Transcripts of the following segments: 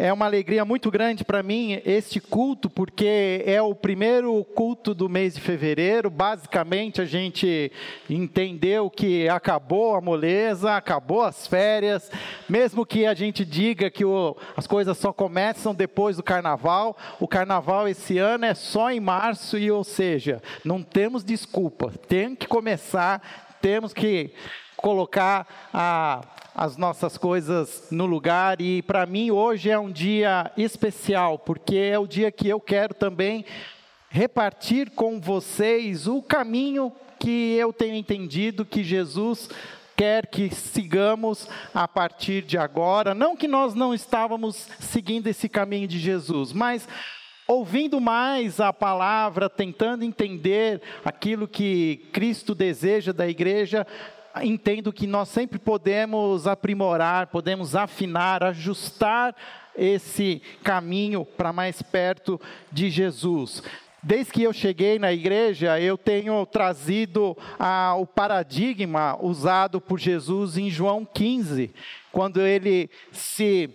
É uma alegria muito grande para mim este culto, porque é o primeiro culto do mês de fevereiro. Basicamente, a gente entendeu que acabou a moleza, acabou as férias, mesmo que a gente diga que o, as coisas só começam depois do carnaval. O carnaval esse ano é só em março, e ou seja, não temos desculpa, tem que começar, temos que colocar a as nossas coisas no lugar. E para mim hoje é um dia especial, porque é o dia que eu quero também repartir com vocês o caminho que eu tenho entendido que Jesus quer que sigamos a partir de agora. Não que nós não estávamos seguindo esse caminho de Jesus, mas ouvindo mais a palavra, tentando entender aquilo que Cristo deseja da igreja, entendo que nós sempre podemos aprimorar, podemos afinar, ajustar esse caminho para mais perto de Jesus. Desde que eu cheguei na igreja, eu tenho trazido ah, o paradigma usado por Jesus em João 15, quando ele se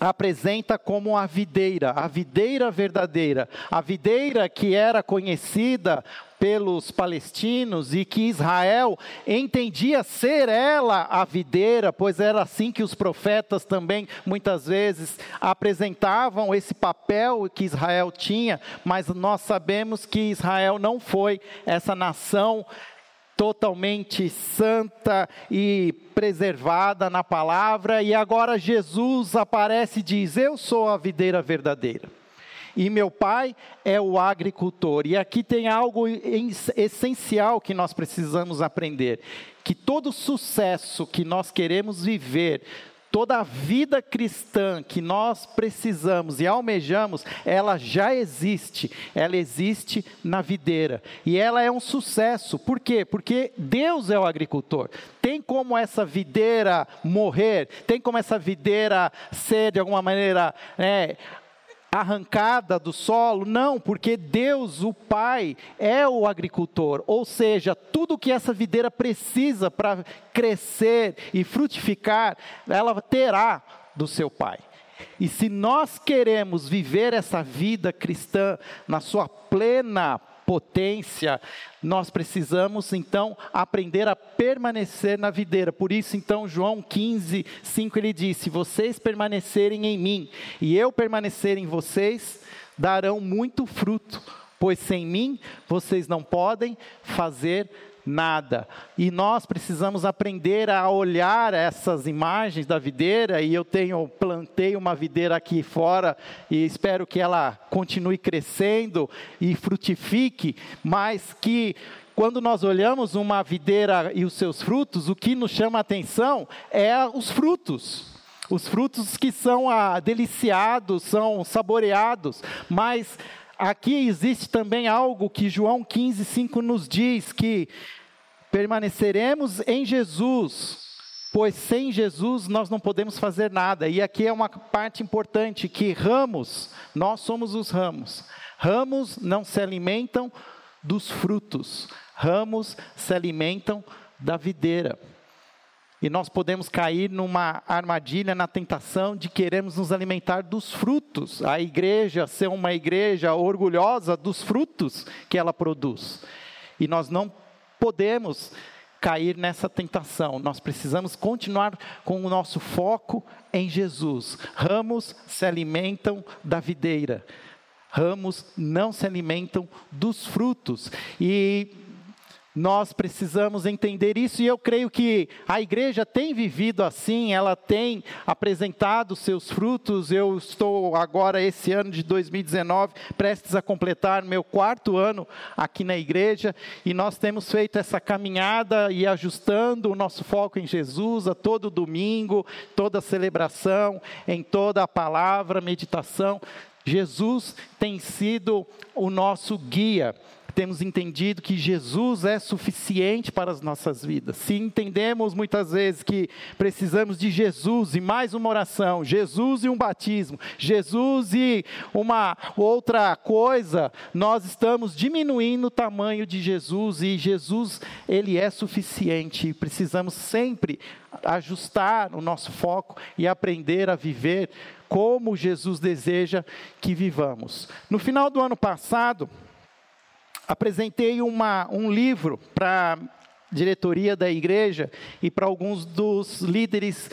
apresenta como a videira, a videira verdadeira, a videira que era conhecida pelos palestinos e que Israel entendia ser ela a videira, pois era assim que os profetas também muitas vezes apresentavam esse papel que Israel tinha, mas nós sabemos que Israel não foi essa nação totalmente santa e preservada na palavra, e agora Jesus aparece e diz: Eu sou a videira verdadeira e meu pai é o agricultor. E aqui tem algo essencial que nós precisamos aprender: que todo sucesso que nós queremos viver, toda a vida cristã que nós precisamos e almejamos, ela já existe, ela existe na videira. E ela é um sucesso. Por quê? Porque Deus é o agricultor. Tem como essa videira morrer? Tem como essa videira ser de alguma maneira né, arrancada do solo, não, porque Deus, o Pai, é o agricultor, ou seja, tudo que essa videira precisa para crescer e frutificar, ela terá do seu Pai. E se nós queremos viver essa vida cristã na sua plena potência, nós precisamos então aprender a permanecer na videira. Por isso, então, João 15, 5 ele diz: Se vocês permanecerem em mim e eu permanecer em vocês, darão muito fruto, pois sem mim vocês não podem fazer nada. E nós precisamos aprender a olhar essas imagens da videira, e eu tenho plantei uma videira aqui fora e espero que ela continue crescendo e frutifique, mas que quando nós olhamos uma videira e os seus frutos, o que nos chama a atenção é os frutos. Os frutos que são ah, deliciados, são saboreados, mas aqui existe também algo que João 15, 5 nos diz: que permaneceremos em Jesus, pois sem Jesus nós não podemos fazer nada. E aqui é uma parte importante que ramos, nós somos os ramos. Ramos não se alimentam dos frutos, ramos se alimentam da videira. E nós podemos cair numa armadilha, na tentação de queremos nos alimentar dos frutos. A igreja ser uma igreja orgulhosa dos frutos que ela produz. E nós não podemos cair nessa tentação. Nós precisamos continuar com o nosso foco em Jesus. Ramos se alimentam da videira. Ramos não se alimentam dos frutos. E nós precisamos entender isso e eu creio que a igreja tem vivido assim, ela tem apresentado seus frutos. Eu estou agora, esse ano de 2019, prestes a completar meu quarto ano aqui na igreja e nós temos feito essa caminhada e ajustando o nosso foco em Jesus a todo domingo, toda celebração, em toda a palavra, meditação. Jesus tem sido o nosso guia temos entendido que Jesus é suficiente para as nossas vidas. Se entendemos muitas vezes que precisamos de Jesus e mais uma oração, Jesus e um batismo, Jesus e uma outra coisa, nós estamos diminuindo o tamanho de Jesus e Jesus, ele é suficiente. Precisamos sempre ajustar o nosso foco e aprender a viver como Jesus deseja que vivamos. No final do ano passado, apresentei uma, um livro para a diretoria da igreja e para alguns dos líderes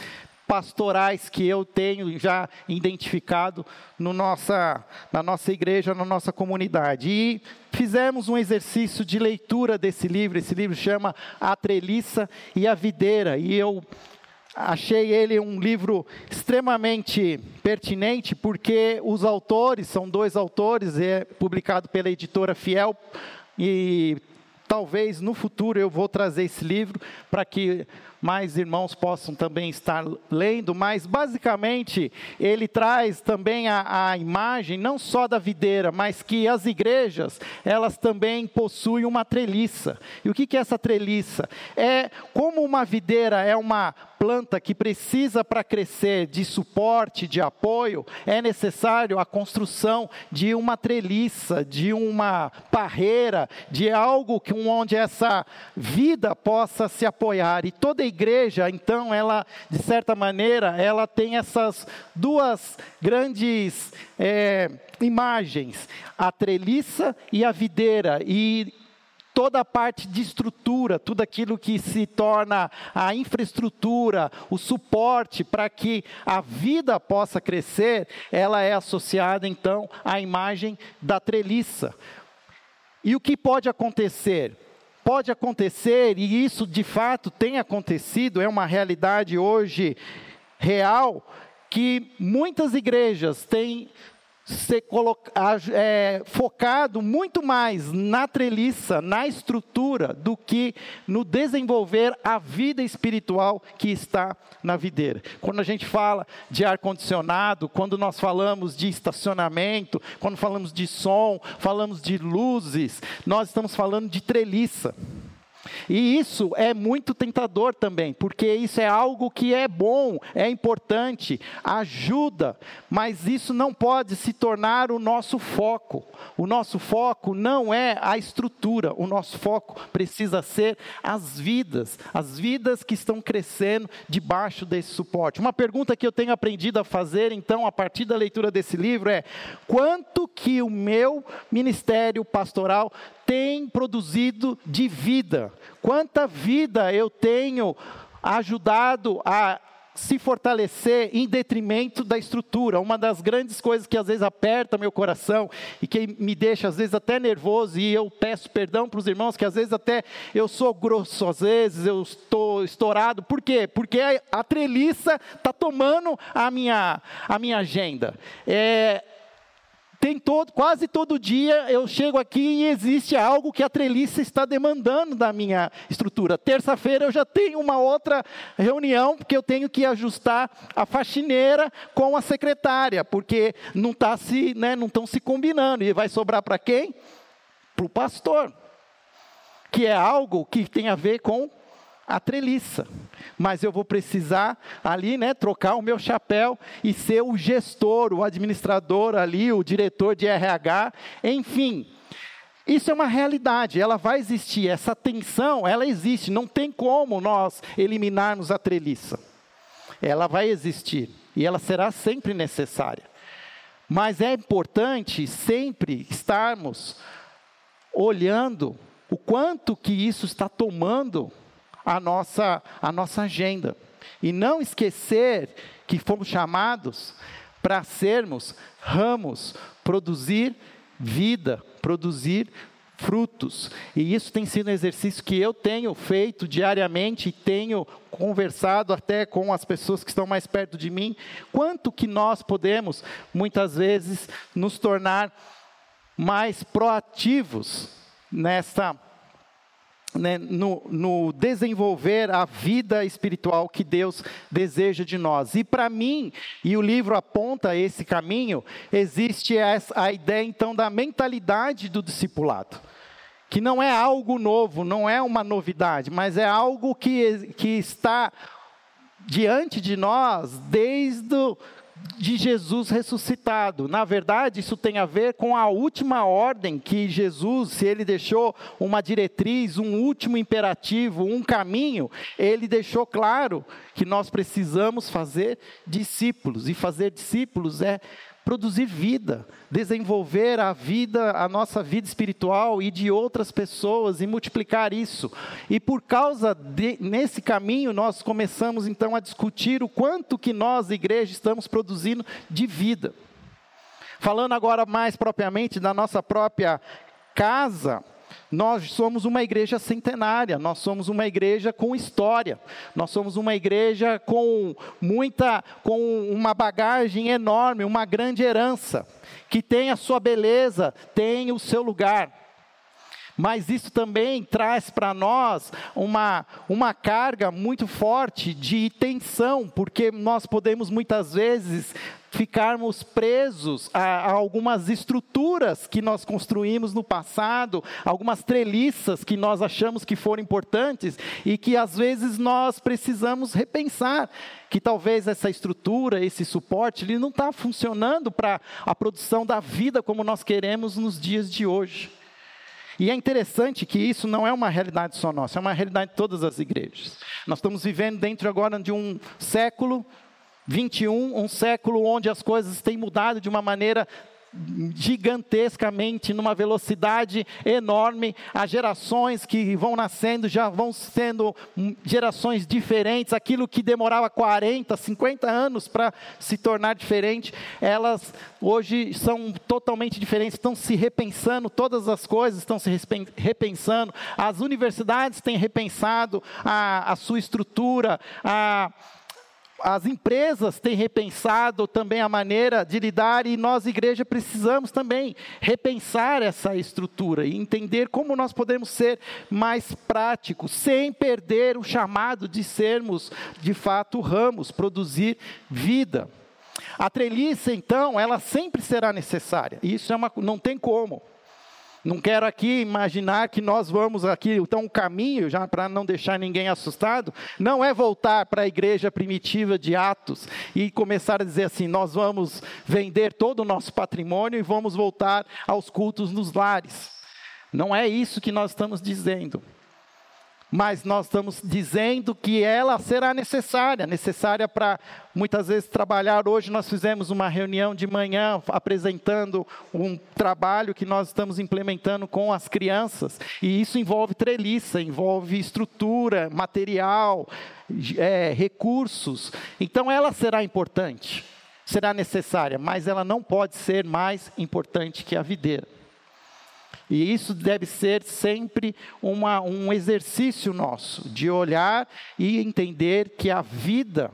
pastorais que eu tenho já identificado no nossa, na nossa igreja, na nossa comunidade. E fizemos um exercício de leitura desse livro. Esse livro chama A Treliça e a Videira. E eu achei ele um livro extremamente pertinente, porque os autores, são dois autores, é publicado pela editora Fiel, e talvez no futuro eu vou trazer esse livro para que mais irmãos possam também estar lendo, mas basicamente ele traz também a, a, imagem não só da videira, mas que as igrejas elas também possuem uma treliça. E o que, que é essa treliça? É como uma videira é uma planta que precisa para crescer de suporte, de apoio, é necessário a construção de uma treliça, de uma parreira, de algo que onde essa vida possa se apoiar. E toda igreja, então, ela, de certa maneira, ela tem essas duas grandes é, imagens: a treliça e a videira. E toda a parte de estrutura, tudo aquilo que se torna a infraestrutura, o suporte para que a vida possa crescer, ela é associada então à imagem da treliça. E o que pode acontecer? Pode acontecer, e isso de fato tem acontecido, é uma realidade hoje real, que muitas igrejas têm ser é, focado muito mais na treliça, na estrutura, do que no desenvolver a vida espiritual que está na videira. Quando a gente fala de ar-condicionado, quando nós falamos de estacionamento, quando falamos de som, falamos de luzes, nós estamos falando de treliça. E isso é muito tentador também, porque isso é algo que é bom, é importante, ajuda, mas isso não pode se tornar o nosso foco. O nosso foco não é a estrutura, o nosso foco precisa ser as vidas, as vidas que estão crescendo debaixo desse suporte. Uma pergunta que eu tenho aprendido a fazer, então, a partir da leitura desse livro é: quanto que o meu ministério pastoral tem produzido de vida? Quanta vida eu tenho ajudado a se fortalecer em detrimento da estrutura. Uma das grandes coisas que às vezes aperta meu coração e que me deixa às vezes até nervoso e eu peço perdão para os irmãos que às vezes até eu sou grosso, às vezes eu estou estourado. Por quê? Porque a, treliça está tomando a minha, a minha agenda. É, tem todo, quase todo dia eu chego aqui e existe algo que a treliça está demandando da minha estrutura. Terça-feira eu já tenho uma outra reunião, porque eu tenho que ajustar a faxineira com a secretária, porque não tá se, né, não estão se combinando. E vai sobrar para quem? Para o pastor. Que é algo que tem a ver com a treliça. Mas eu vou precisar ali, né, trocar o meu chapéu e ser o gestor, o administrador ali, o diretor de RH, enfim. Isso é uma realidade, ela vai existir, essa tensão, ela existe, não tem como nós eliminarmos a treliça. Ela vai existir e ela será sempre necessária. Mas é importante sempre estarmos olhando o quanto que isso está tomando a nossa, a nossa agenda. E não esquecer que fomos chamados para sermos ramos, produzir vida, produzir frutos. E isso tem sido um exercício que eu tenho feito diariamente e tenho conversado até com as pessoas que estão mais perto de mim, quanto que nós podemos muitas vezes nos tornar mais proativos nessa né, no, no, desenvolver a vida espiritual que Deus deseja de nós. E para mim, e o livro aponta esse caminho, existe essa, a ideia então da mentalidade do discipulado. Que não é algo novo, não é uma novidade, mas é algo que, que está diante de nós desde de Jesus ressuscitado. Na verdade, isso tem a ver com a última ordem que Jesus, se ele deixou uma diretriz, um último imperativo, um caminho, ele deixou claro que nós precisamos fazer discípulos. E fazer discípulos é produzir vida, desenvolver a vida, a nossa vida espiritual e de outras pessoas e multiplicar isso. E por causa de, nesse caminho nós começamos então a discutir o quanto que nós, igreja, estamos produzindo de vida. Falando agora mais propriamente da nossa própria casa, nós somos uma igreja centenária, nós somos uma igreja com história, nós somos uma igreja com muita, com uma bagagem enorme, uma grande herança, que tem a sua beleza, tem o seu lugar. Mas isso também traz para nós uma, uma carga muito forte de tensão, porque nós podemos muitas vezes ficarmos presos a, a, algumas estruturas que nós construímos no passado, algumas treliças que nós achamos que foram importantes e que às vezes nós precisamos repensar que talvez essa estrutura, esse suporte, ele não está funcionando para a produção da vida como nós queremos nos dias de hoje. E é interessante que isso não é uma realidade só nossa, é uma realidade de todas as igrejas. Nós estamos vivendo dentro agora de um século 21, um século onde as coisas têm mudado de uma maneira gigantescamente, numa velocidade enorme. As gerações que vão nascendo já vão sendo gerações diferentes. Aquilo que demorava 40, 50 anos para se tornar diferente, elas hoje são totalmente diferentes. Estão se repensando, todas as coisas estão se repensando. As universidades têm repensado a, a sua estrutura, a as empresas têm repensado também a maneira de lidar e nós, igreja, precisamos também repensar essa estrutura e entender como nós podemos ser mais práticos, sem perder o chamado de sermos, de fato, ramos, produzir vida. A treliça, então, ela sempre será necessária, isso é uma, não tem como. Não quero aqui imaginar que nós vamos aqui, então o caminho, já para não deixar ninguém assustado, não é voltar para a igreja primitiva de Atos e começar a dizer assim: nós vamos vender todo o nosso patrimônio e vamos voltar aos cultos nos lares. Não é isso que nós estamos dizendo mas nós estamos dizendo que ela será necessária, necessária para muitas vezes trabalhar. Hoje nós fizemos uma reunião de manhã apresentando um trabalho que nós estamos implementando com as crianças, e isso envolve treliça, envolve estrutura, material, é, recursos. Então ela será importante, será necessária, mas ela não pode ser mais importante que a videira. E isso deve ser sempre uma, um exercício nosso, de olhar e entender que a vida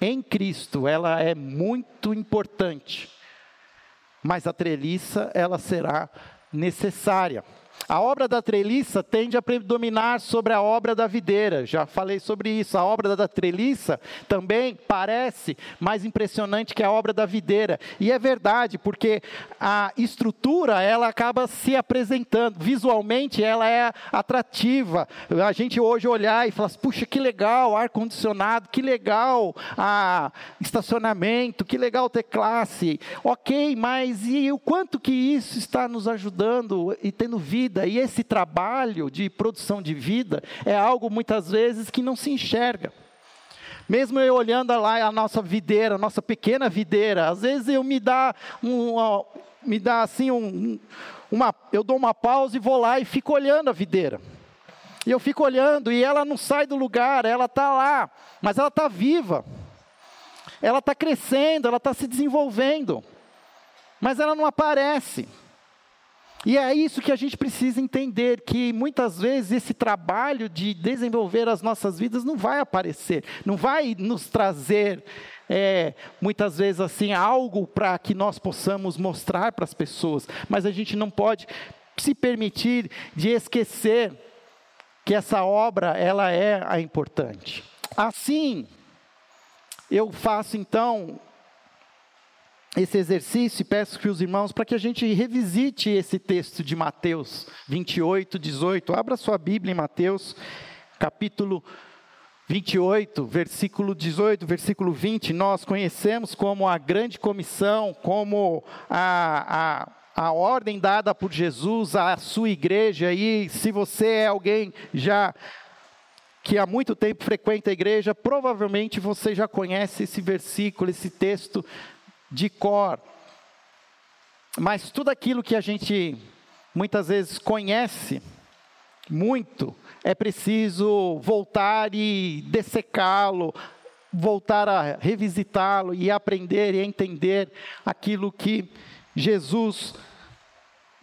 em Cristo, ela é muito importante. Mas a treliça, ela será necessária. A obra da treliça tende a predominar sobre a obra da videira. Já falei sobre isso. A obra da treliça também parece mais impressionante que a obra da videira. E é verdade, porque a estrutura ela acaba se apresentando visualmente, ela é atrativa. A gente hoje olhar e falar: assim, puxa, que legal, ar condicionado, que legal, a estacionamento, que legal ter classe. Ok, mas e o quanto que isso está nos ajudando e tendo vida? Vida, e esse trabalho de produção de vida é algo muitas vezes que não se enxerga. Mesmo eu olhando lá a nossa videira, a nossa pequena videira, às vezes eu me dá um, me dá assim um, uma, eu dou uma pausa e vou lá e fico olhando a videira. E eu fico olhando e ela não sai do lugar, ela está lá, mas ela está viva. Ela está crescendo, ela está se desenvolvendo, mas ela não aparece. E é isso que a gente precisa entender: que muitas vezes esse trabalho de desenvolver as nossas vidas não vai aparecer, não vai nos trazer, é, muitas vezes assim, algo para que nós possamos mostrar para as pessoas, mas a gente não pode se permitir de esquecer que essa obra ela é a importante. Assim, eu faço então esse exercício e peço que os irmãos para que a gente revisite esse texto de Mateus 28, 18. Abra sua Bíblia em Mateus, capítulo 28, versículo 18, versículo 20, nós conhecemos como a grande comissão, como a, a, a ordem dada por Jesus à sua igreja. E se você é alguém já que há muito tempo frequenta a igreja, provavelmente você já conhece esse versículo, esse texto de cor. Mas tudo aquilo que a gente muitas vezes conhece muito, é preciso voltar e dessecá-lo, voltar a revisitá-lo e aprender e entender aquilo que Jesus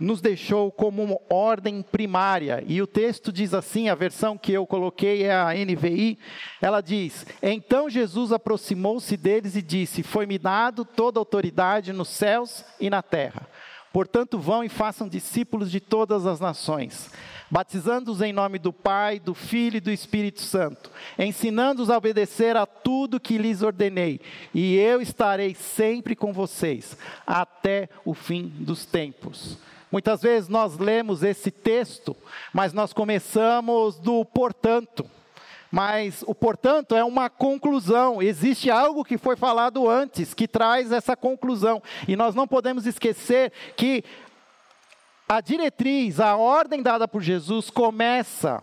nos deixou como uma ordem primária. E o texto diz assim, a versão que eu coloquei é a NVI, ela diz: "Então Jesus aproximou-se deles e disse: Foi-me dado toda autoridade nos céus e na terra. Portanto, vão e façam discípulos de todas as nações." batizando-os em nome do Pai, do Filho e do Espírito Santo, ensinando-os a obedecer a tudo que lhes ordenei, e eu estarei sempre com vocês, até o fim dos tempos. Muitas vezes nós lemos esse texto, mas nós começamos do portanto. Mas o portanto é uma conclusão, existe algo que foi falado antes que traz essa conclusão. E nós não podemos esquecer que a diretriz, a ordem dada por Jesus começa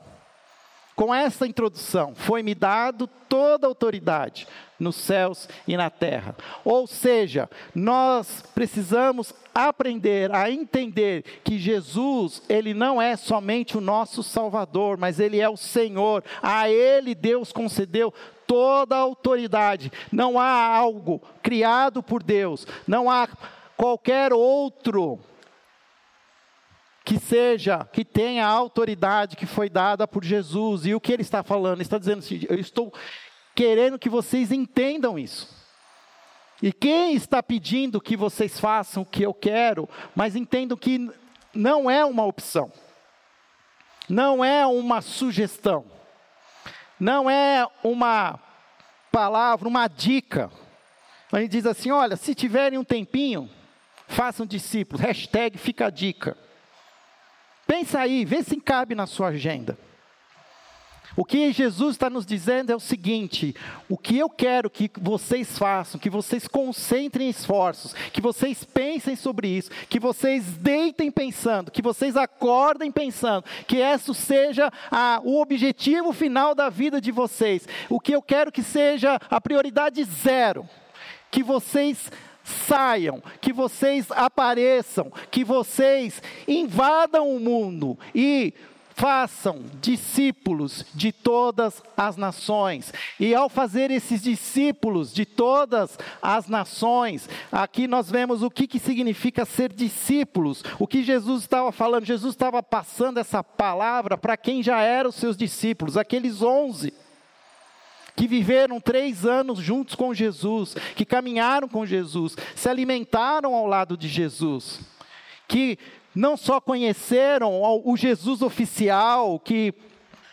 com essa introdução: Foi-me dado toda a autoridade nos céus e na terra. Ou seja, nós precisamos aprender a entender que Jesus, ele não é somente o nosso Salvador, mas ele é o Senhor. A ele Deus concedeu toda a autoridade. Não há algo criado por Deus, não há qualquer outro que seja, que tenha a autoridade que foi dada por Jesus. E o que ele está falando? Ele está dizendo assim: eu estou querendo que vocês entendam isso. E quem está pedindo que vocês façam o que eu quero, mas entendam que não é uma opção, não é uma sugestão, não é uma palavra, uma dica. Ele diz assim: olha, se tiverem um tempinho, façam discípulos, hashtag fica a dica. Pensa aí, vê se cabe na sua agenda. O que Jesus está nos dizendo é o seguinte: o que eu quero que vocês façam, que vocês concentrem esforços, que vocês pensem sobre isso, que vocês deitem pensando, que vocês acordem pensando, que isso seja a, o objetivo final da vida de vocês. O que eu quero que seja a prioridade zero, que vocês saiam, que vocês apareçam, que vocês invadam o mundo e façam discípulos de todas as nações. E ao fazer esses discípulos de todas as nações, aqui nós vemos o que, que significa ser discípulos. O que Jesus estava falando, Jesus estava passando essa palavra para quem já eram os seus discípulos, aqueles onze que viveram três anos juntos com Jesus, que caminharam com Jesus, se alimentaram ao lado de Jesus, que não só conheceram o Jesus oficial, que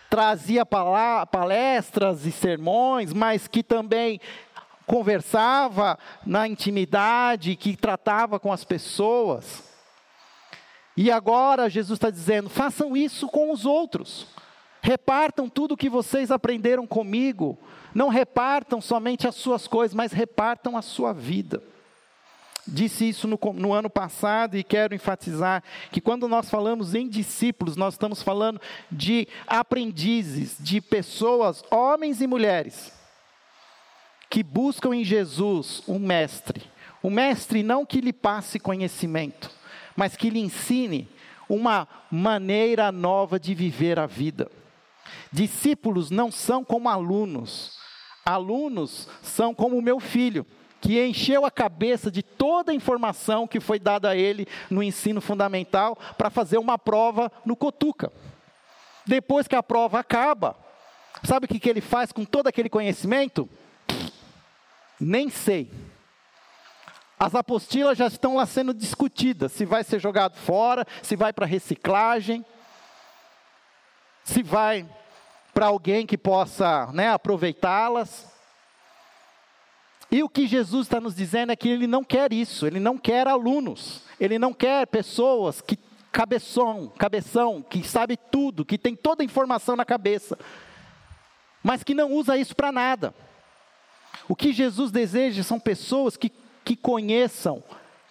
trazia palestras e sermões, mas que também conversava na intimidade, que tratava com as pessoas. E agora Jesus está dizendo: façam isso com os outros. Repartam tudo o que vocês aprenderam comigo. Não repartam somente as suas coisas, mas repartam a sua vida. Disse isso no, no, ano passado e quero enfatizar que quando nós falamos em discípulos, nós estamos falando de aprendizes, de pessoas, homens e mulheres, que buscam em Jesus um mestre. Um mestre não que lhe passe conhecimento, mas que lhe ensine uma maneira nova de viver a vida. Discípulos não são como alunos. Alunos são como o meu filho, que encheu a cabeça de toda a informação que foi dada a ele no ensino fundamental para fazer uma prova no Cotuca. Depois que a prova acaba, sabe o que, que ele faz com todo aquele conhecimento? Nem sei. As apostilas já estão lá sendo discutidas: se vai ser jogado fora, se vai para reciclagem, se vai para alguém que possa né, aproveitá-las. E o que Jesus está nos dizendo é que ele não quer isso, ele não quer alunos, ele não quer pessoas que cabeção, cabeção, que sabe tudo, que tem toda a informação na cabeça. mas que não usa isso para nada. O que Jesus deseja são pessoas que, que conheçam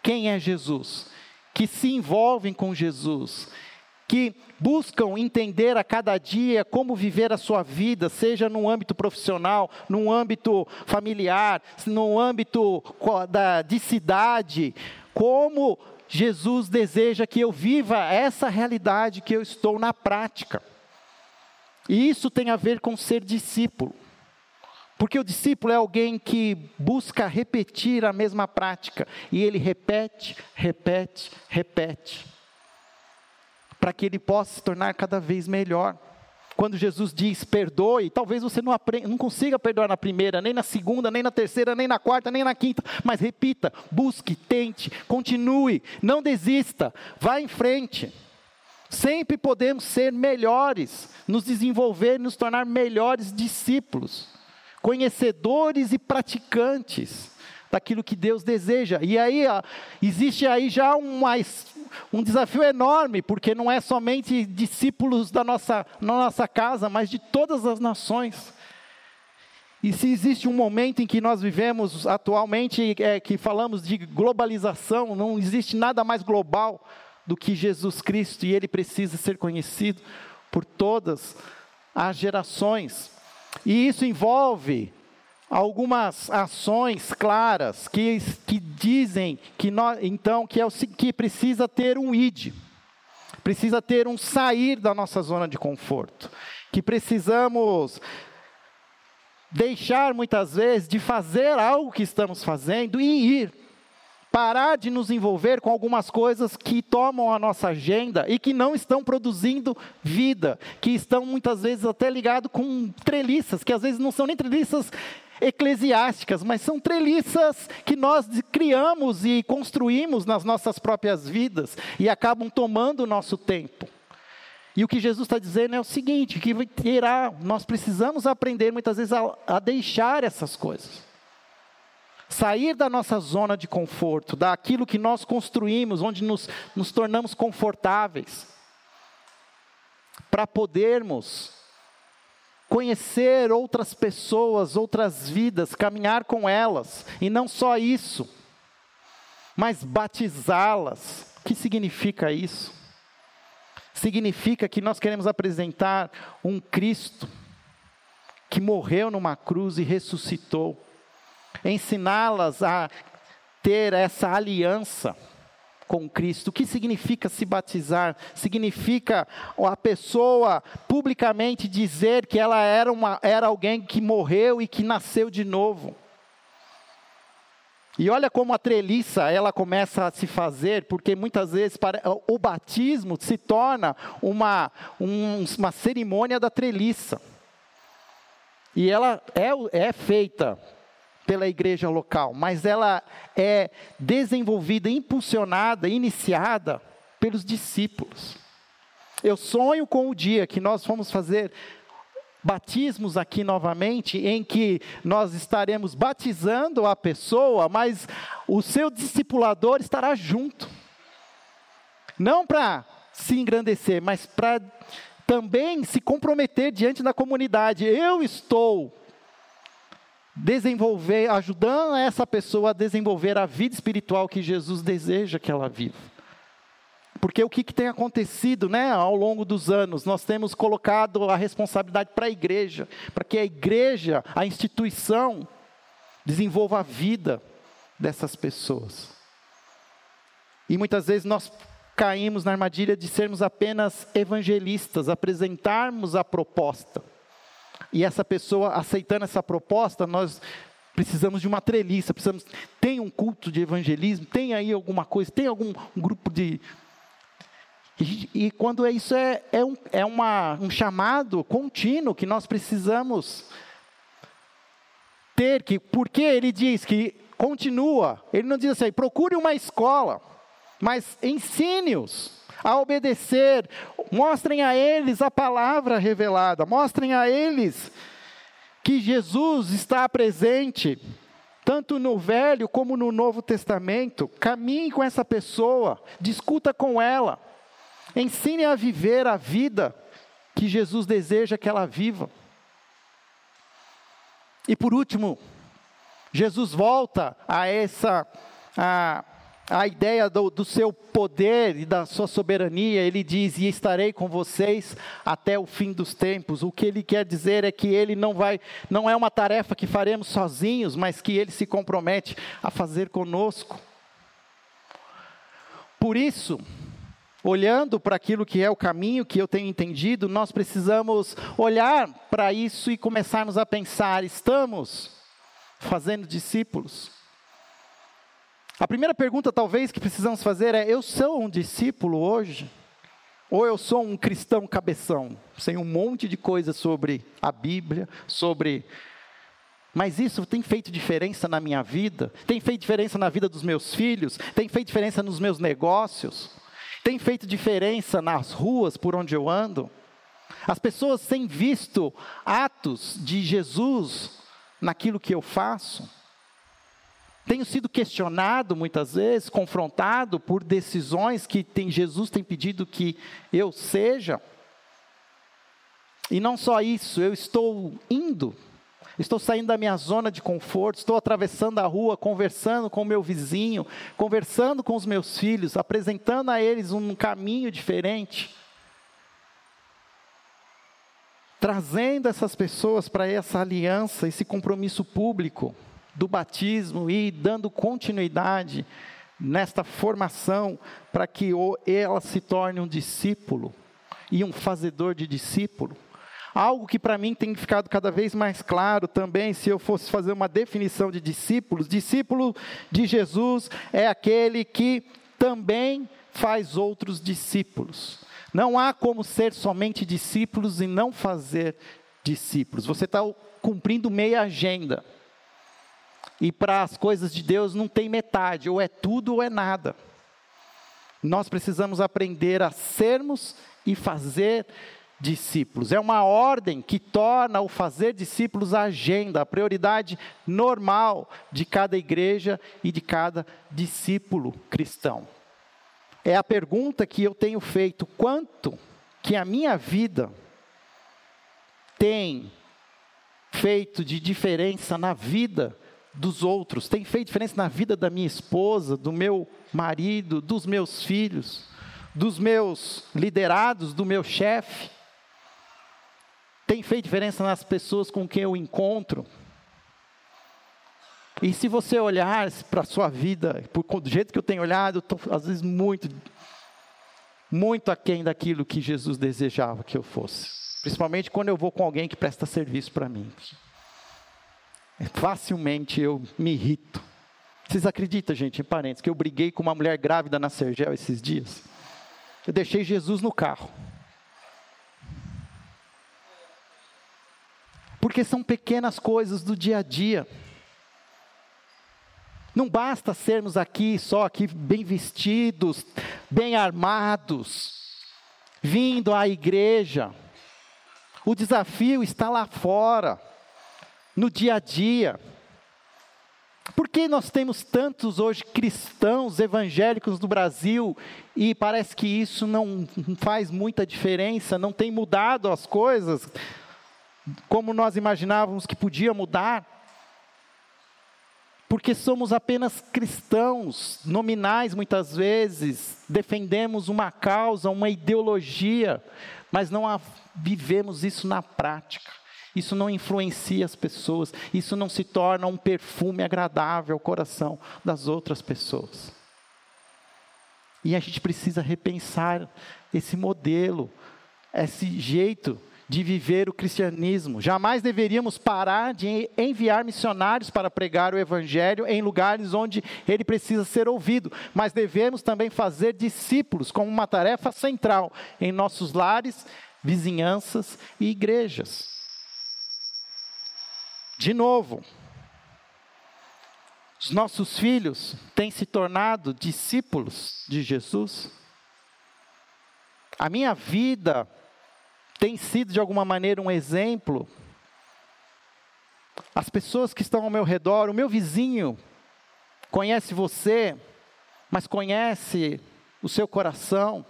quem é Jesus, que se envolvem com Jesus, que buscam entender a cada dia como viver a sua vida, seja no âmbito profissional, no âmbito familiar, no âmbito da, de cidade, como Jesus deseja que eu viva essa realidade que eu estou na prática. E isso tem a ver com ser discípulo. Porque o discípulo é alguém que busca repetir a mesma prática. E ele repete, repete, repete. Para que ele possa se tornar cada vez melhor. Quando Jesus diz perdoe, talvez você não, aprenda, não consiga perdoar na primeira, nem na segunda, nem na terceira, nem na quarta, nem na quinta. Mas repita, busque, tente, continue, não desista, vá em frente. Sempre podemos ser melhores, nos desenvolver, nos tornar melhores discípulos conhecedores e praticantes daquilo que Deus deseja. E aí existe aí já um, um desafio enorme, porque não é somente discípulos da nossa, na nossa casa, mas de todas as nações. E se existe um momento em que nós vivemos atualmente, é, que falamos de globalização, não existe nada mais global do que Jesus Cristo, e ele precisa ser conhecido por todas as gerações. E isso envolve algumas ações claras que, que dizem que nós, então que é o que precisa ter um id, precisa ter um sair da nossa zona de conforto, que precisamos deixar muitas vezes de fazer algo que estamos fazendo e ir parar de nos envolver com algumas coisas que tomam a nossa agenda e que não estão produzindo vida, que estão muitas vezes até ligados com treliças, que às vezes não são nem treliças eclesiásticas, mas são treliças que nós criamos e construímos nas nossas próprias vidas e acabam tomando o nosso tempo. E o que Jesus está dizendo é o seguinte: que terá, nós precisamos aprender muitas vezes a, a deixar essas coisas sair da nossa zona de conforto, daquilo que nós construímos, onde nos, nos tornamos confortáveis, para podermos conhecer outras pessoas, outras vidas, caminhar com elas, e não só isso, mas batizá-las. O que significa isso? Significa que nós queremos apresentar um Cristo que morreu numa cruz e ressuscitou ensiná-las a ter essa aliança com Cristo. O que significa se batizar? Significa a pessoa publicamente dizer que ela era, uma, era alguém que morreu e que nasceu de novo. E olha como a treliça ela começa a se fazer, porque muitas vezes o batismo se torna uma, um, uma cerimônia da treliça. E ela é, é feita pela igreja local, mas ela é desenvolvida, impulsionada, iniciada pelos discípulos. Eu sonho com o dia que nós vamos fazer batismos aqui novamente, em que nós estaremos batizando a pessoa, mas o seu discipulador estará junto. Não para se engrandecer, mas para também se comprometer diante da comunidade. Eu estou desenvolver, ajudando essa pessoa a desenvolver a vida espiritual que Jesus deseja que ela viva. Porque o que, que tem acontecido né, ao longo dos anos? Nós temos colocado a responsabilidade para a igreja, para que a igreja, a instituição, desenvolva a vida dessas pessoas. E muitas vezes nós caímos na armadilha de sermos apenas evangelistas, apresentarmos a proposta e essa pessoa aceitando essa proposta, nós precisamos de uma treliça, precisamos, tem um culto de evangelismo, tem aí alguma coisa, tem algum um grupo de. E, e quando é isso é, é, um, é uma, um chamado contínuo que nós precisamos ter, que, porque ele diz que continua, ele não diz assim, procure uma escola, mas ensine-os a obedecer, mostrem a eles a palavra revelada, mostrem a eles que Jesus está presente, tanto no Velho como no Novo Testamento. Caminhe com essa pessoa, discuta com ela, ensine a viver a vida que Jesus deseja que ela viva. E por último, Jesus volta a essa a, a ideia do, do, seu poder e da sua soberania. Ele diz: "E estarei com vocês até o fim dos tempos". O que ele quer dizer é que ele não vai, não é uma tarefa que faremos sozinhos, mas que ele se compromete a fazer conosco. Por isso, olhando para aquilo que é o caminho que eu tenho entendido, nós precisamos olhar para isso e começarmos a pensar: estamos fazendo discípulos? A primeira pergunta, talvez, que precisamos fazer é: eu sou um discípulo hoje? Ou eu sou um cristão cabeção? Sem um monte de coisas sobre a Bíblia, sobre. Mas isso tem feito diferença na minha vida? Tem feito diferença na vida dos meus filhos? Tem feito diferença nos meus negócios? Tem feito diferença nas ruas por onde eu ando? As pessoas têm visto atos de Jesus naquilo que eu faço? Tenho sido questionado muitas vezes, confrontado por decisões que tem, Jesus tem pedido que eu seja. E não só isso, eu estou indo Estou saindo da minha zona de conforto, estou atravessando a rua, conversando com o meu vizinho, conversando com os meus filhos, apresentando a eles um caminho diferente. Trazendo essas pessoas para essa aliança, esse compromisso público do batismo e dando continuidade nesta formação para que ela se torne um discípulo e um fazedor de discípulo. Algo que para mim tem ficado cada vez mais claro também, se eu fosse fazer uma definição de discípulos, discípulo de Jesus é aquele que também faz outros discípulos. Não há como ser somente discípulos e não fazer discípulos. Você está cumprindo meia agenda. E para as coisas de Deus não tem metade, ou é tudo ou é nada. Nós precisamos aprender a sermos e fazer discípulos. É uma ordem que torna o fazer discípulos a agenda, a prioridade normal de cada igreja e de cada discípulo cristão. É a pergunta que eu tenho feito: quanto que a minha vida tem feito de diferença na vida dos outros, tem feito diferença na vida da minha esposa, do meu marido, dos meus filhos, dos meus liderados, do meu chefe? Tem feito diferença nas pessoas com quem eu encontro? E se você olhar para a sua vida, por, do jeito que eu tenho olhado, eu estou às vezes muito, muito aquém daquilo que Jesus desejava que eu fosse. Principalmente quando eu vou com alguém que presta serviço para mim. Facilmente eu me irrito. Vocês acreditam, gente, em parentes, que eu briguei com uma mulher grávida na Sergel esses dias? Eu deixei Jesus no carro. porque são pequenas coisas do dia a dia. Não basta sermos aqui só aqui bem vestidos, bem armados, vindo à igreja. O desafio está lá fora, no dia a dia. Por que nós temos tantos hoje cristãos evangélicos no Brasil e parece que isso não faz muita diferença, não tem mudado as coisas? como nós imaginávamos que podia mudar, porque somos apenas cristãos, nominais muitas vezes, defendemos uma causa, uma ideologia, mas não vivemos isso na prática. Isso não influencia as pessoas, isso não se torna um perfume agradável ao coração das outras pessoas. E a gente precisa repensar esse modelo, esse jeito de viver o cristianismo. Jamais deveríamos parar de enviar missionários para pregar o evangelho em lugares onde ele precisa ser ouvido, mas devemos também fazer discípulos como uma tarefa central em nossos lares, vizinhanças e igrejas. De novo, os nossos filhos têm se tornado discípulos de Jesus. A minha vida tem sido de alguma maneira um exemplo. As pessoas que estão ao meu redor, o meu vizinho, conhece você, mas conhece o seu coração.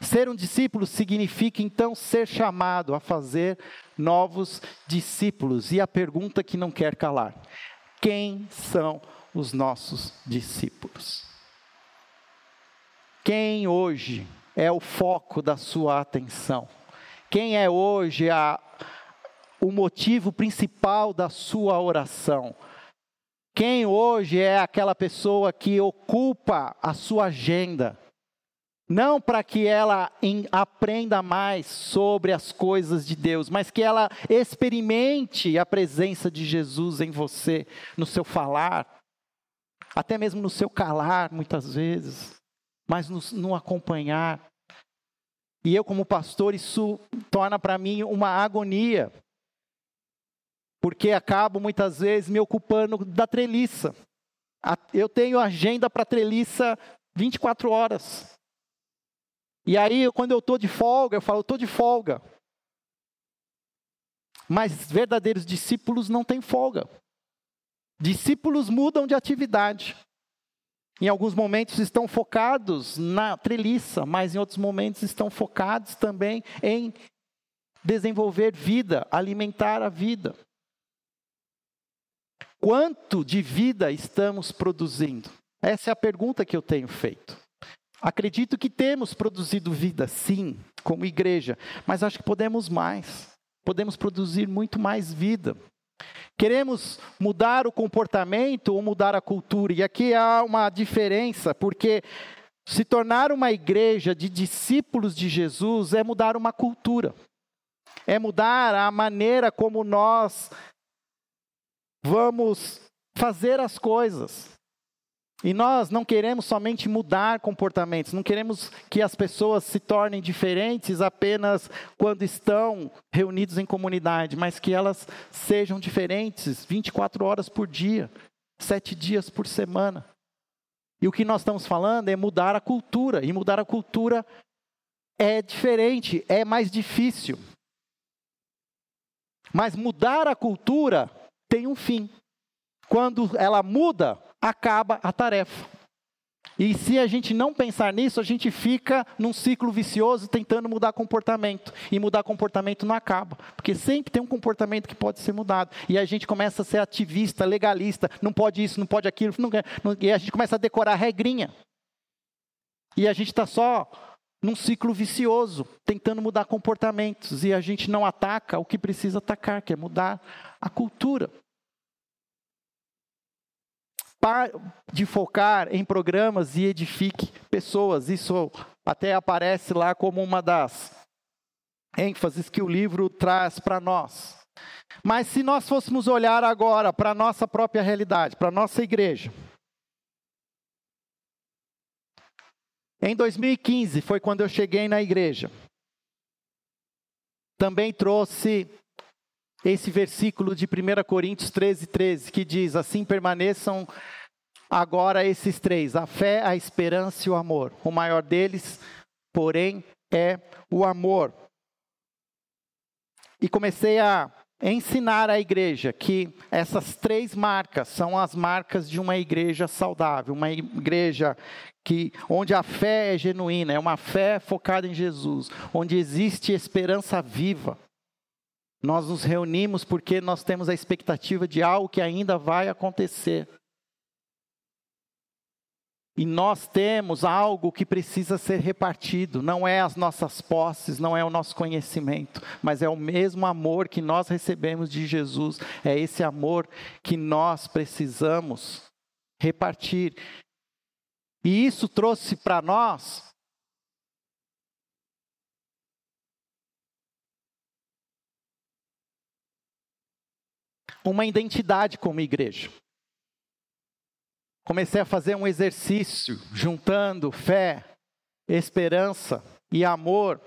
Ser um discípulo significa então ser chamado a fazer novos discípulos. E a pergunta que não quer calar: quem são os nossos discípulos? Quem hoje é o foco da sua atenção? Quem é hoje a, o motivo principal da sua oração? Quem hoje é aquela pessoa que ocupa a sua agenda? Não para que ela aprenda mais sobre as coisas de Deus, mas que ela experimente a presença de Jesus em você, no seu falar, até mesmo no seu calar, muitas vezes, mas no, no acompanhar. E eu, como pastor, isso torna para mim uma agonia, porque acabo muitas vezes me ocupando da treliça. Eu tenho agenda para treliça 24 horas. E aí, quando eu estou de folga, eu falo, estou de folga. Mas verdadeiros discípulos não têm folga. Discípulos mudam de atividade. Em alguns momentos estão focados na treliça, mas em outros momentos estão focados também em desenvolver vida, alimentar a vida. Quanto de vida estamos produzindo? Essa é a pergunta que eu tenho feito. Acredito que temos produzido vida, sim, como igreja, mas acho que podemos mais. Podemos produzir muito mais vida. Queremos mudar o comportamento ou mudar a cultura? E aqui há uma diferença, porque se tornar uma igreja de discípulos de Jesus é mudar uma cultura, é mudar a maneira como nós vamos fazer as coisas. E nós não queremos somente mudar comportamentos, não queremos que as pessoas se tornem diferentes apenas quando estão reunidos em comunidade, mas que elas sejam diferentes 24 horas por dia, sete dias por semana. E o que nós estamos falando é mudar a cultura, e mudar a cultura é diferente, é mais difícil. Mas mudar a cultura tem um fim. Quando ela muda, acaba a tarefa. E se a gente não pensar nisso, a gente fica num ciclo vicioso tentando mudar comportamento. E mudar comportamento não acaba. Porque sempre tem um comportamento que pode ser mudado. E a gente começa a ser ativista, legalista. Não pode isso, não pode aquilo. Não, e a gente começa a decorar regrinha. E a gente está só num ciclo vicioso, tentando mudar comportamentos. E a gente não ataca o que precisa atacar, que é mudar a cultura de focar em programas e edifique pessoas. Isso até aparece lá como uma das ênfases que o livro traz para nós. Mas se nós fôssemos olhar agora para a nossa própria realidade, para a nossa igreja. Em 2015 foi quando eu cheguei na igreja. Também trouxe esse versículo de 1 Coríntios 13, 13, que diz: Assim permaneçam agora esses três: a fé, a esperança e o amor. O maior deles, porém, é o amor. E comecei a ensinar à igreja que essas três marcas são as marcas de uma igreja saudável, uma igreja que onde a fé é genuína, é uma fé focada em Jesus, onde existe esperança viva. Nós nos reunimos porque nós temos a expectativa de algo que ainda vai acontecer. E nós temos algo que precisa ser repartido, não é as nossas posses, não é o nosso conhecimento, mas é o mesmo amor que nós recebemos de Jesus, é esse amor que nós precisamos repartir. E isso trouxe para nós uma identidade como igreja. Comecei a fazer um exercício juntando fé, esperança e amor,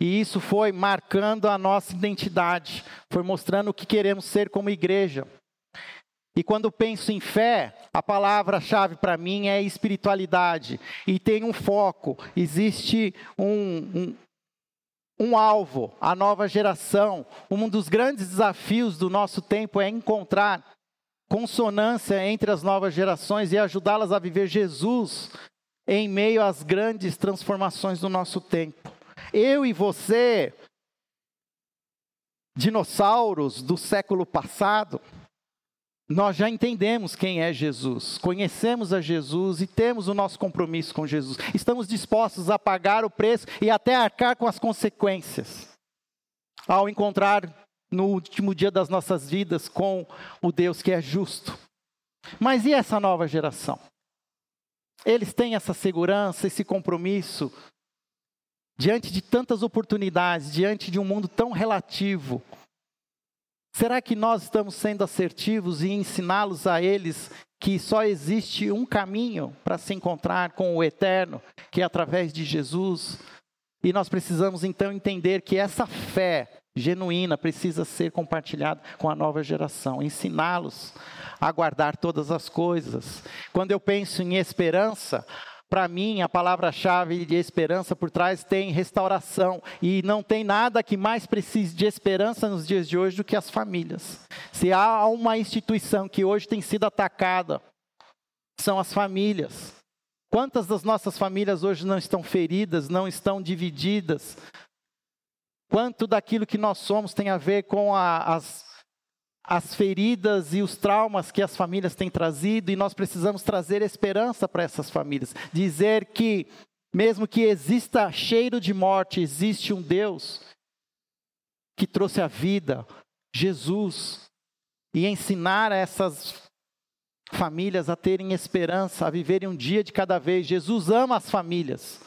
e isso foi marcando a nossa identidade, foi mostrando o que queremos ser como igreja. E quando penso em fé, a palavra-chave para mim é espiritualidade. E tem um foco, existe um, um, um alvo, a nova geração. Um dos grandes desafios do nosso tempo é encontrar consonância entre as novas gerações e ajudá-las a viver Jesus em meio às grandes transformações do nosso tempo. Eu e você, dinossauros do século passado, nós já entendemos quem é Jesus, conhecemos a Jesus e temos o nosso compromisso com Jesus. Estamos dispostos a pagar o preço e até arcar com as consequências, ao encontrar no último dia das nossas vidas com o Deus que é justo. Mas e essa nova geração? Eles têm essa segurança, esse compromisso, diante de tantas oportunidades, diante de um mundo tão relativo, Será que nós estamos sendo assertivos e ensiná-los a eles que só existe um caminho para se encontrar com o eterno, que é através de Jesus? E nós precisamos então entender que essa fé genuína precisa ser compartilhada com a nova geração, ensiná-los a guardar todas as coisas. Quando eu penso em esperança, para mim, a palavra-chave de esperança por trás tem restauração. E não tem nada que mais precise de esperança nos dias de hoje do que as famílias. Se há uma instituição que hoje tem sido atacada, são as famílias. Quantas das nossas famílias hoje não estão feridas, não estão divididas? Quanto daquilo que nós somos tem a ver com a, as as feridas e os traumas que as famílias têm trazido, e nós precisamos trazer esperança para essas famílias. Dizer que, mesmo que exista cheiro de morte, existe um Deus que trouxe a vida, Jesus, e ensinar essas famílias a terem esperança, a viverem um dia de cada vez. Jesus ama as famílias.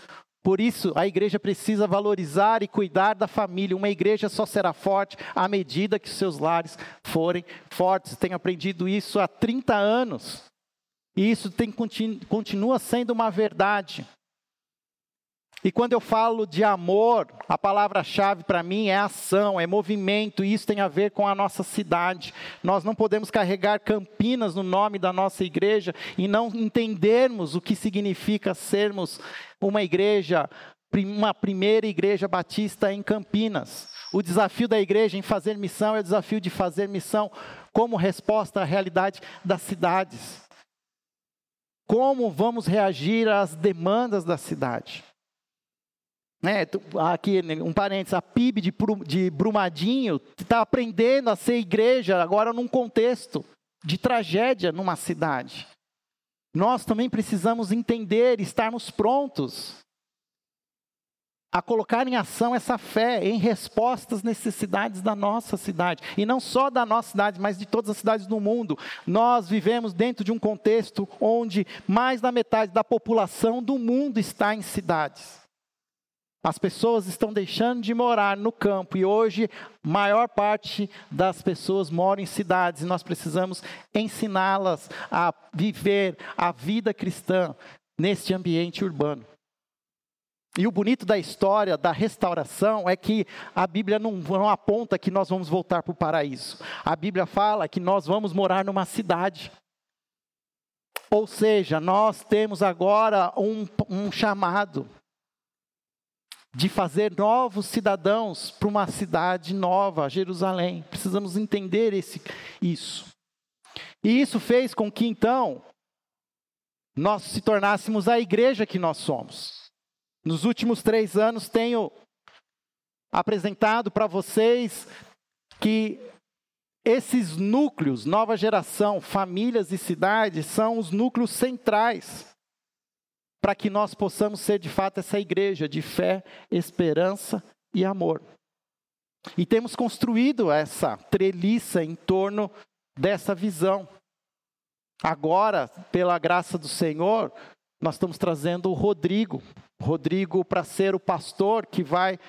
Por isso, a igreja precisa valorizar e cuidar da família. Uma igreja só será forte à medida que seus lares forem fortes. Tenho aprendido isso há 30 anos. E isso tem, continua sendo uma verdade. E quando eu falo de amor, a palavra-chave para mim é ação, é movimento, e isso tem a ver com a nossa cidade. Nós não podemos carregar Campinas no nome da nossa igreja e não entendermos o que significa sermos uma igreja, uma primeira igreja batista em Campinas. O desafio da igreja em fazer missão é o desafio de fazer missão como resposta à realidade das cidades. Como vamos reagir às demandas da cidade? Né, aqui um parênteses, a PIB de, de Brumadinho está aprendendo a ser igreja agora num contexto de tragédia numa cidade. Nós também precisamos entender, estarmos prontos a colocar em ação essa fé em resposta às necessidades da nossa cidade. E não só da nossa cidade, mas de todas as cidades do mundo. Nós vivemos dentro de um contexto onde mais da metade da população do mundo está em cidades. As pessoas estão deixando de morar no campo e hoje maior parte das pessoas moram em cidades e nós precisamos ensiná-las a viver a vida cristã neste ambiente urbano. E o bonito da história da restauração é que a Bíblia não, não aponta que nós vamos voltar para o paraíso. A Bíblia fala que nós vamos morar numa cidade. Ou seja, nós temos agora um, um chamado de fazer novos cidadãos para uma cidade nova, Jerusalém. Precisamos entender esse, isso. E isso fez com que, então, nós se tornássemos a igreja que nós somos. Nos últimos três anos, tenho apresentado para vocês que esses núcleos, nova geração, famílias e cidades, são os núcleos centrais para que nós possamos ser de fato essa igreja de fé, esperança e amor. E temos construído essa treliça em torno dessa visão. Agora, pela graça do Senhor, nós estamos trazendo o Rodrigo. Rodrigo para ser o pastor que vai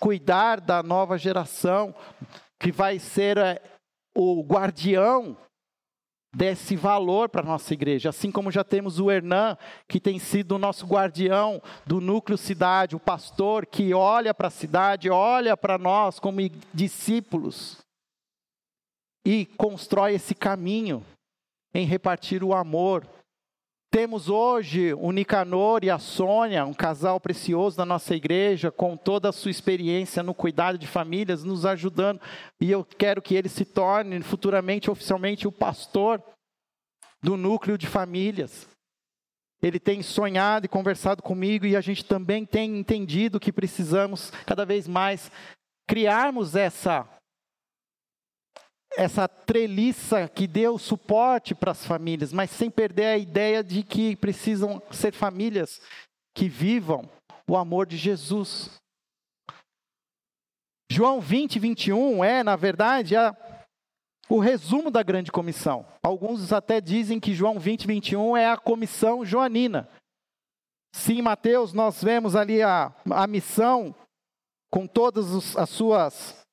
cuidar da nova geração, que vai ser é, o guardião desse valor para a nossa igreja. Assim como já temos o Hernan, que tem sido o nosso guardião do núcleo cidade, o pastor que olha para a cidade, olha para nós como discípulos e constrói esse caminho em repartir o amor. Temos hoje o Nicanor e a Sônia, um casal precioso da nossa igreja, com toda a sua experiência no cuidado de famílias, nos ajudando. E eu quero que ele se torne futuramente, oficialmente, o pastor do núcleo de famílias. ele tem sonhado e conversado comigo e a gente também tem entendido que precisamos cada vez mais criarmos essa essa treliça que dê suporte para as famílias, mas sem perder a ideia de que precisam ser famílias que vivam o amor de Jesus. João 20, 21 é, na verdade, a, o resumo da grande comissão. Alguns até dizem que João 20, 21 é a comissão joanina. Se em Mateus nós vemos ali a, a missão com todas as suas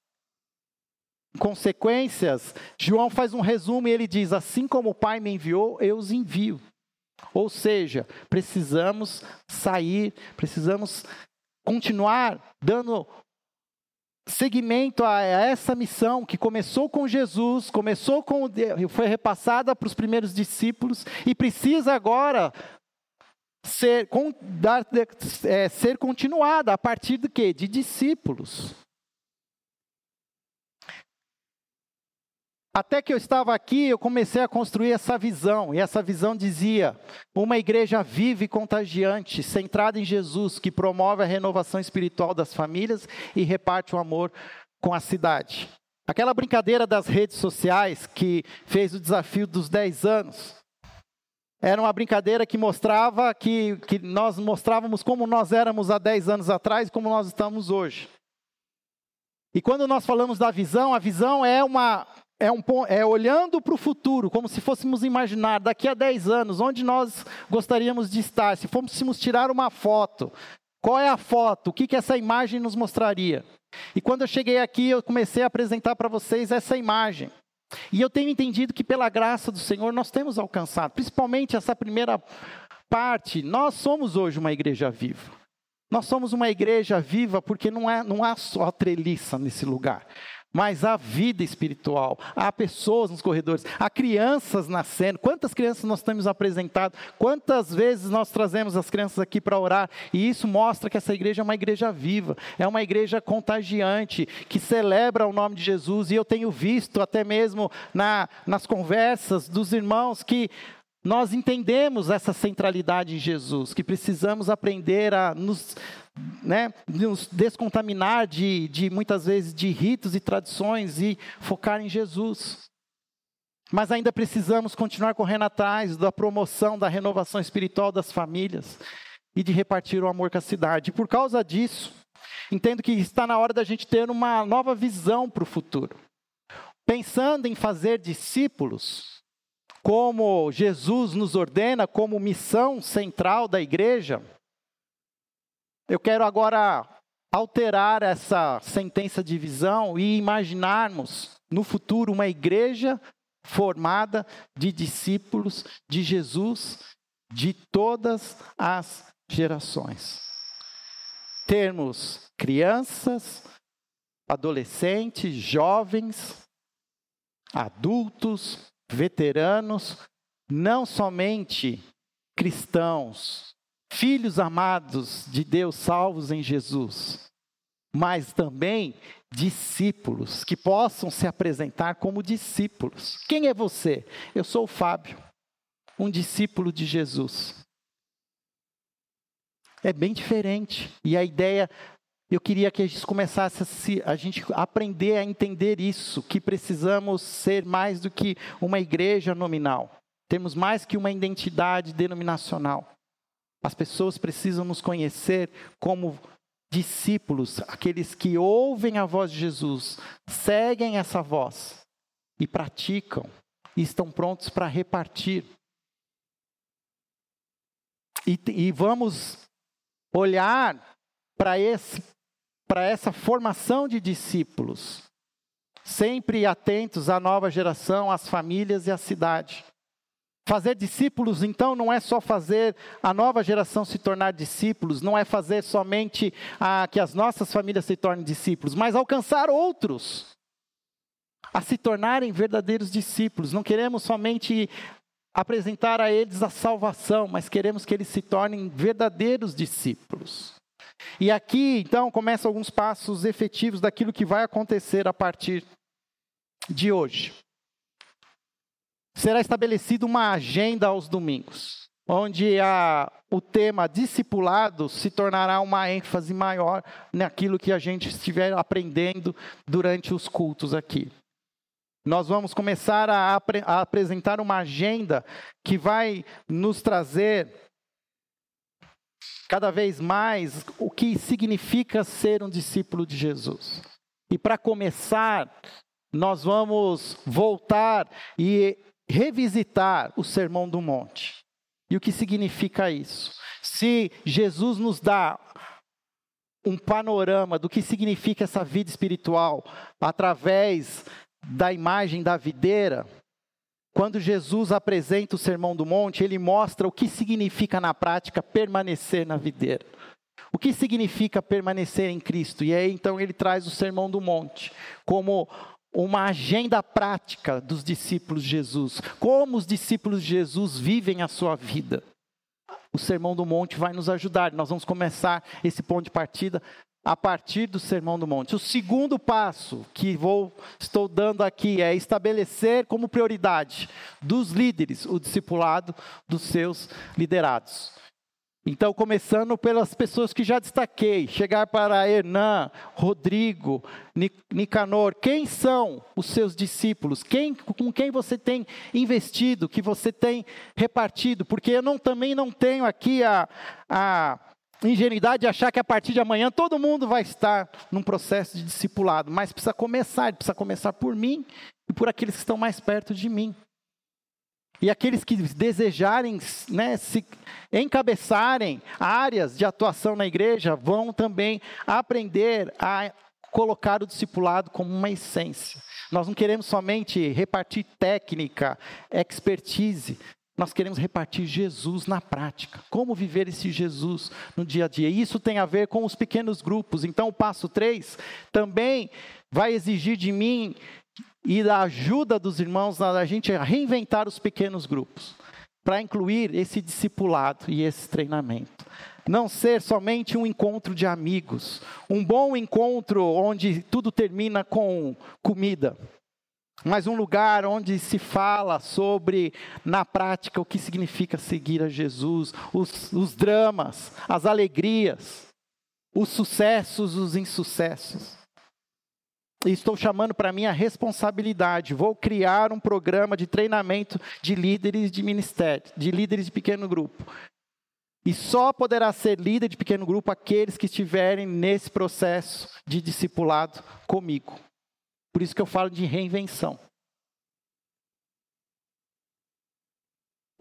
consequências, João faz um resumo e ele diz: Assim como o Pai me enviou, eu os envio. Ou seja, precisamos sair, precisamos continuar dando seguimento a essa missão que começou com Jesus, começou com foi repassada para os primeiros discípulos e precisa agora ser, dar, é, ser continuada a partir de quê? De discípulos. Até que eu estava aqui, eu comecei a construir essa visão, e essa visão dizia: uma igreja viva e contagiante, centrada em Jesus, que promove a renovação espiritual das famílias e reparte o amor com a cidade. Aquela brincadeira das redes sociais que fez o desafio dos 10 anos, era uma brincadeira que mostrava que, que nós mostrávamos como nós éramos há 10 anos atrás e como nós estamos hoje. E quando nós falamos da visão, a visão é uma é, um, é olhando para o futuro, como se fôssemos imaginar daqui a 10 anos, onde nós gostaríamos de estar, se fôssemos tirar uma foto, qual é a foto, o que, que essa imagem nos mostraria? E quando eu cheguei aqui, eu comecei a apresentar para vocês essa imagem. E eu tenho entendido que pela graça do Senhor nós temos alcançado, principalmente essa primeira parte, nós somos hoje uma igreja viva. Nós somos uma igreja viva porque não, é, não há só treliça nesse lugar mas há vida espiritual, há pessoas nos corredores, há crianças nascendo. Quantas crianças nós temos apresentado? Quantas vezes nós trazemos as crianças aqui para orar? E isso mostra que essa igreja é uma igreja viva, é uma igreja contagiante, que celebra o nome de Jesus. E eu tenho visto até mesmo na, nas conversas dos irmãos que nós entendemos essa centralidade em Jesus, que precisamos aprender a nos né, nos descontaminar de, de muitas vezes de ritos e tradições e focar em Jesus. Mas ainda precisamos continuar correndo atrás da promoção, da renovação espiritual das famílias e de repartir o amor com a cidade. E por causa disso, entendo que está na hora da gente ter uma nova visão para o futuro. Pensando em fazer discípulos, como Jesus nos ordena, como missão central da igreja, eu quero agora alterar essa sentença de visão e imaginarmos no futuro uma igreja formada de discípulos de Jesus de todas as gerações. Termos crianças, adolescentes, jovens, adultos, veteranos, não somente cristãos, filhos amados de Deus salvos em Jesus, mas também discípulos que possam se apresentar como discípulos. Quem é você? Eu sou o Fábio, um discípulo de Jesus. É bem diferente. E a ideia, eu queria que a gente começasse a, se, a gente aprender a entender isso, que precisamos ser mais do que uma igreja nominal. Temos mais que uma identidade denominacional. As pessoas precisam nos conhecer como discípulos, aqueles que ouvem a voz de Jesus, seguem essa voz e praticam e estão prontos para repartir. E, e vamos olhar para esse para essa formação de discípulos, sempre atentos à nova geração, às famílias e à cidade. Fazer discípulos, então, não é só fazer a nova geração se tornar discípulos, não é fazer somente a, que as nossas famílias se tornem discípulos, mas alcançar outros a se tornarem verdadeiros discípulos. Não queremos somente apresentar a eles a salvação, mas queremos que eles se tornem verdadeiros discípulos. E aqui, então, começam alguns passos efetivos daquilo que vai acontecer a partir de hoje será estabelecida uma agenda aos domingos. onde a, o tema discipulado se tornará uma ênfase maior naquilo que a gente estiver aprendendo durante os cultos aqui. Nós vamos começar a, a apresentar uma agenda que vai nos trazer cada vez mais o que significa ser um discípulo de Jesus. E para começar, nós vamos voltar e revisitar o Sermão do Monte. E o que significa isso? Se Jesus nos dá um panorama do que significa essa vida espiritual através da imagem da videira, quando Jesus apresenta o Sermão do Monte, ele mostra o que significa na prática permanecer na videira. O que significa permanecer em Cristo? E aí então ele traz o Sermão do Monte como uma agenda prática dos discípulos de Jesus. Como os discípulos de Jesus vivem a sua vida. O Sermão do Monte vai nos ajudar. Nós vamos começar esse ponto de partida a partir do Sermão do Monte. O segundo passo que vou estou dando aqui é estabelecer como prioridade dos líderes o discipulado dos seus liderados. Então, começando pelas pessoas que já destaquei, chegar para Hernan, Rodrigo, Nicanor, quem são os seus discípulos? Quem, com quem você tem investido, que você tem repartido? Porque eu não, também não tenho aqui a, a ingenuidade de achar que a partir de amanhã todo mundo vai estar num processo de discipulado, mas precisa começar, precisa começar por mim e por aqueles que estão mais perto de mim. E aqueles que desejarem né, se encabeçarem áreas de atuação na igreja vão também aprender a colocar o discipulado como uma essência. Nós não queremos somente repartir técnica, expertise, nós queremos repartir Jesus na prática. Como viver esse Jesus no dia a dia? E isso tem a ver com os pequenos grupos. Então, o passo 3 também vai exigir de mim e da ajuda dos irmãos a gente reinventar os pequenos grupos, para incluir esse discipulado e esse treinamento. Não ser somente um encontro de amigos, um bom encontro onde tudo termina com comida, mas um lugar onde se fala sobre, na prática, o que significa seguir a Jesus, os, os dramas, as alegrias, os sucessos, os insucessos. Estou chamando para mim a responsabilidade. Vou criar um programa de treinamento de líderes de ministério, de líderes de pequeno grupo. E só poderá ser líder de pequeno grupo aqueles que estiverem nesse processo de discipulado comigo. Por isso que eu falo de reinvenção.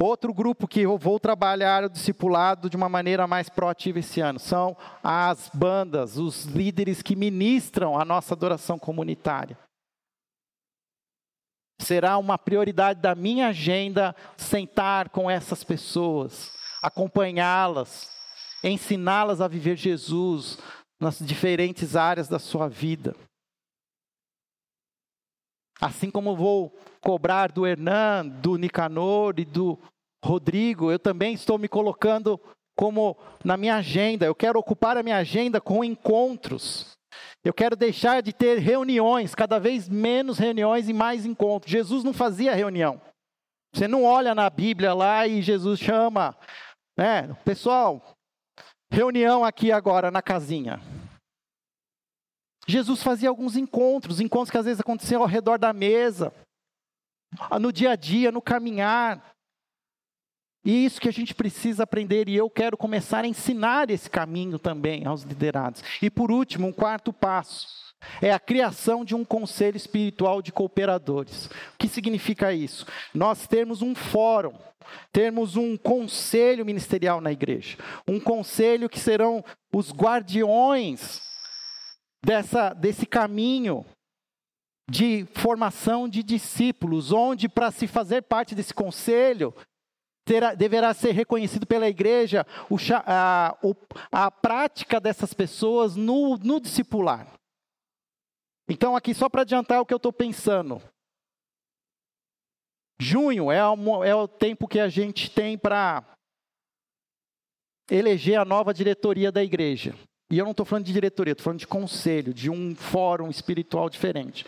Outro grupo que eu vou trabalhar o discipulado de uma maneira mais proativa esse ano são as bandas, os líderes que ministram a nossa adoração comunitária. Será uma prioridade da minha agenda sentar com essas pessoas, acompanhá-las, ensiná-las a viver Jesus nas diferentes áreas da sua vida. Assim como vou cobrar do Hernan, do Nicanor e do Rodrigo, eu também estou me colocando como na minha agenda. Eu quero ocupar a minha agenda com encontros. Eu quero deixar de ter reuniões, cada vez menos reuniões e mais encontros. Jesus não fazia reunião. Você não olha na Bíblia lá e Jesus chama, né? Pessoal, reunião aqui agora na casinha. Jesus fazia alguns encontros, encontros que às vezes aconteciam ao redor da mesa, no dia a dia, no caminhar. E isso que a gente precisa aprender, e eu quero começar a ensinar esse caminho também aos liderados. E por último, um quarto passo é a criação de um conselho espiritual de cooperadores. O que significa isso? Nós temos um fórum, temos um conselho ministerial na igreja, um conselho que serão os guardiões dessa, desse caminho de formação de discípulos, onde para se fazer parte desse conselho, terá, deverá ser reconhecido pela igreja o, a, a prática dessas pessoas no, no discipular. Então, aqui, só para adiantar o que eu estou pensando. Junho é é o tempo que a gente tem para eleger a nova diretoria da igreja. E eu não estou falando de diretoria, estou falando de conselho, de um fórum espiritual diferente.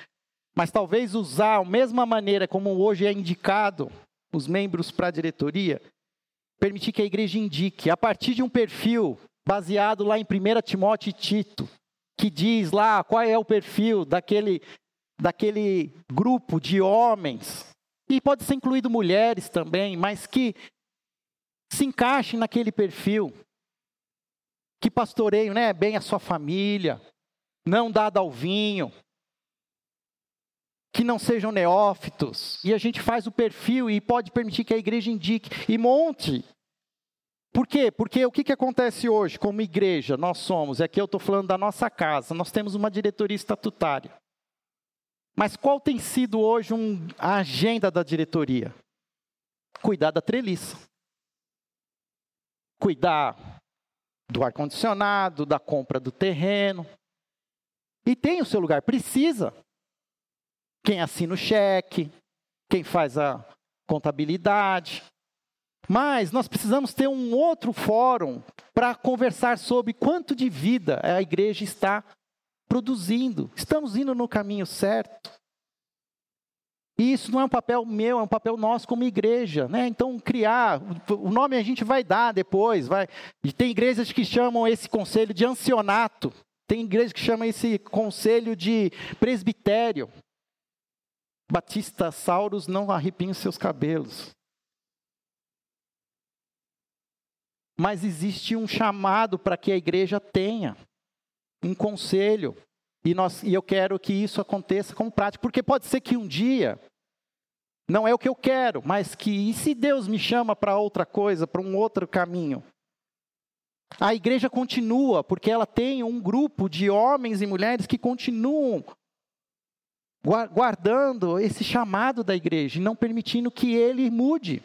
Mas talvez usar a mesma maneira como hoje é indicado os membros para a diretoria, permitir que a igreja indique, a partir de um perfil baseado lá em 1 Timóteo e Tito, que diz lá qual é o perfil daquele, daquele grupo de homens, e pode ser incluído mulheres também, mas que se encaixem naquele perfil, que pastoreiam né, bem a sua família, não dado ao vinho, que não sejam neófitos. E a gente faz o perfil e pode permitir que a igreja indique e monte. Por quê? Porque o que, que acontece hoje como igreja? Nós somos, aqui eu estou falando da nossa casa, nós temos uma diretoria estatutária. Mas qual tem sido hoje um, a agenda da diretoria? Cuidar da treliça. Cuidar do ar-condicionado, da compra do terreno. E tem o seu lugar, precisa. Quem assina o cheque, quem faz a contabilidade. Mas nós precisamos ter um outro fórum para conversar sobre quanto de vida a igreja está produzindo. Estamos indo no caminho certo. E isso não é um papel meu, é um papel nosso como igreja, né? Então criar, o nome a gente vai dar depois, vai. E tem igrejas que chamam esse conselho de ancionato, tem igrejas que chamam esse conselho de presbitério. Batista Sauros não arrepia seus cabelos. Mas existe um chamado para que a igreja tenha um conselho. E, nós, e eu quero que isso aconteça com prática, porque pode ser que um dia, não é o que eu quero, mas que, e se Deus me chama para outra coisa, para um outro caminho? A igreja continua, porque ela tem um grupo de homens e mulheres que continuam guardando esse chamado da igreja e não permitindo que ele mude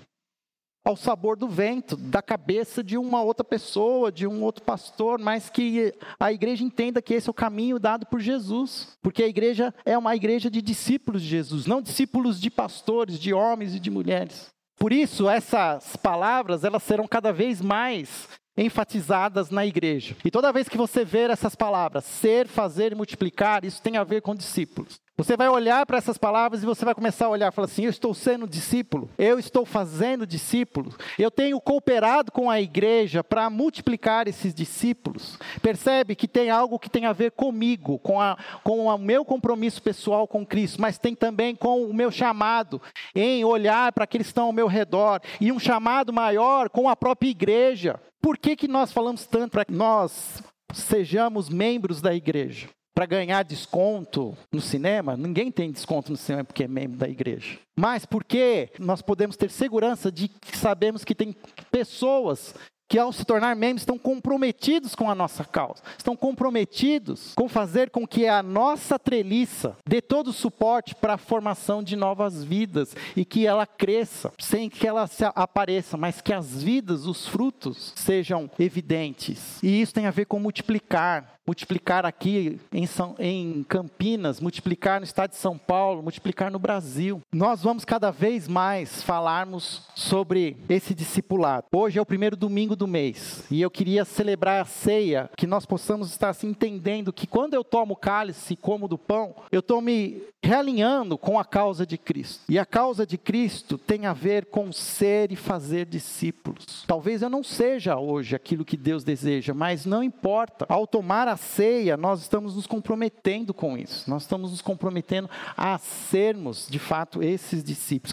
ao sabor do vento, da cabeça de uma outra pessoa, de um outro pastor, mas que a igreja entenda que esse é o caminho dado por Jesus. Porque a igreja é uma igreja de discípulos de Jesus, não discípulos de pastores, de homens e de mulheres. Por isso, essas palavras, elas serão cada vez mais enfatizadas na igreja. E toda vez que você ver essas palavras, ser, fazer e multiplicar, isso tem a ver com discípulos. Você vai olhar para essas palavras e você vai começar a olhar e falar assim: eu estou sendo discípulo, eu estou fazendo discípulos, eu tenho cooperado com a igreja para multiplicar esses discípulos. Percebe que tem algo que tem a ver comigo, com, a, com o meu compromisso pessoal com Cristo, mas tem também com o meu chamado em olhar para aqueles que estão ao meu redor e um chamado maior com a própria igreja. Por que, que nós falamos tanto para que nós sejamos membros da igreja? Para ganhar desconto no cinema, ninguém tem desconto no cinema porque é membro da igreja. Mas porque nós podemos ter segurança de que sabemos que tem pessoas que ao se tornar membros estão comprometidos com a nossa causa, estão comprometidos com fazer com que a nossa treliça dê todo o suporte para a formação de novas vidas e que ela cresça, sem que ela se apareça, mas que as vidas, os frutos sejam evidentes. E isso tem a ver com multiplicar, multiplicar aqui em, São, em, Campinas, multiplicar no estado de São Paulo, multiplicar no Brasil. Nós vamos cada vez mais falarmos sobre esse discipulado. Hoje é o primeiro domingo do mês e eu queria celebrar a ceia, que nós possamos estar assim, entendendo que quando eu tomo cálice e como do pão, eu estou me realinhando com a causa de Cristo. E a causa de Cristo tem a ver com ser e fazer discípulos. Talvez eu não seja hoje aquilo que Deus deseja, mas não importa. Ao tomar a ceia, nós estamos nos comprometendo com isso. Nós estamos nos comprometendo a sermos, de fato, esses discípulos.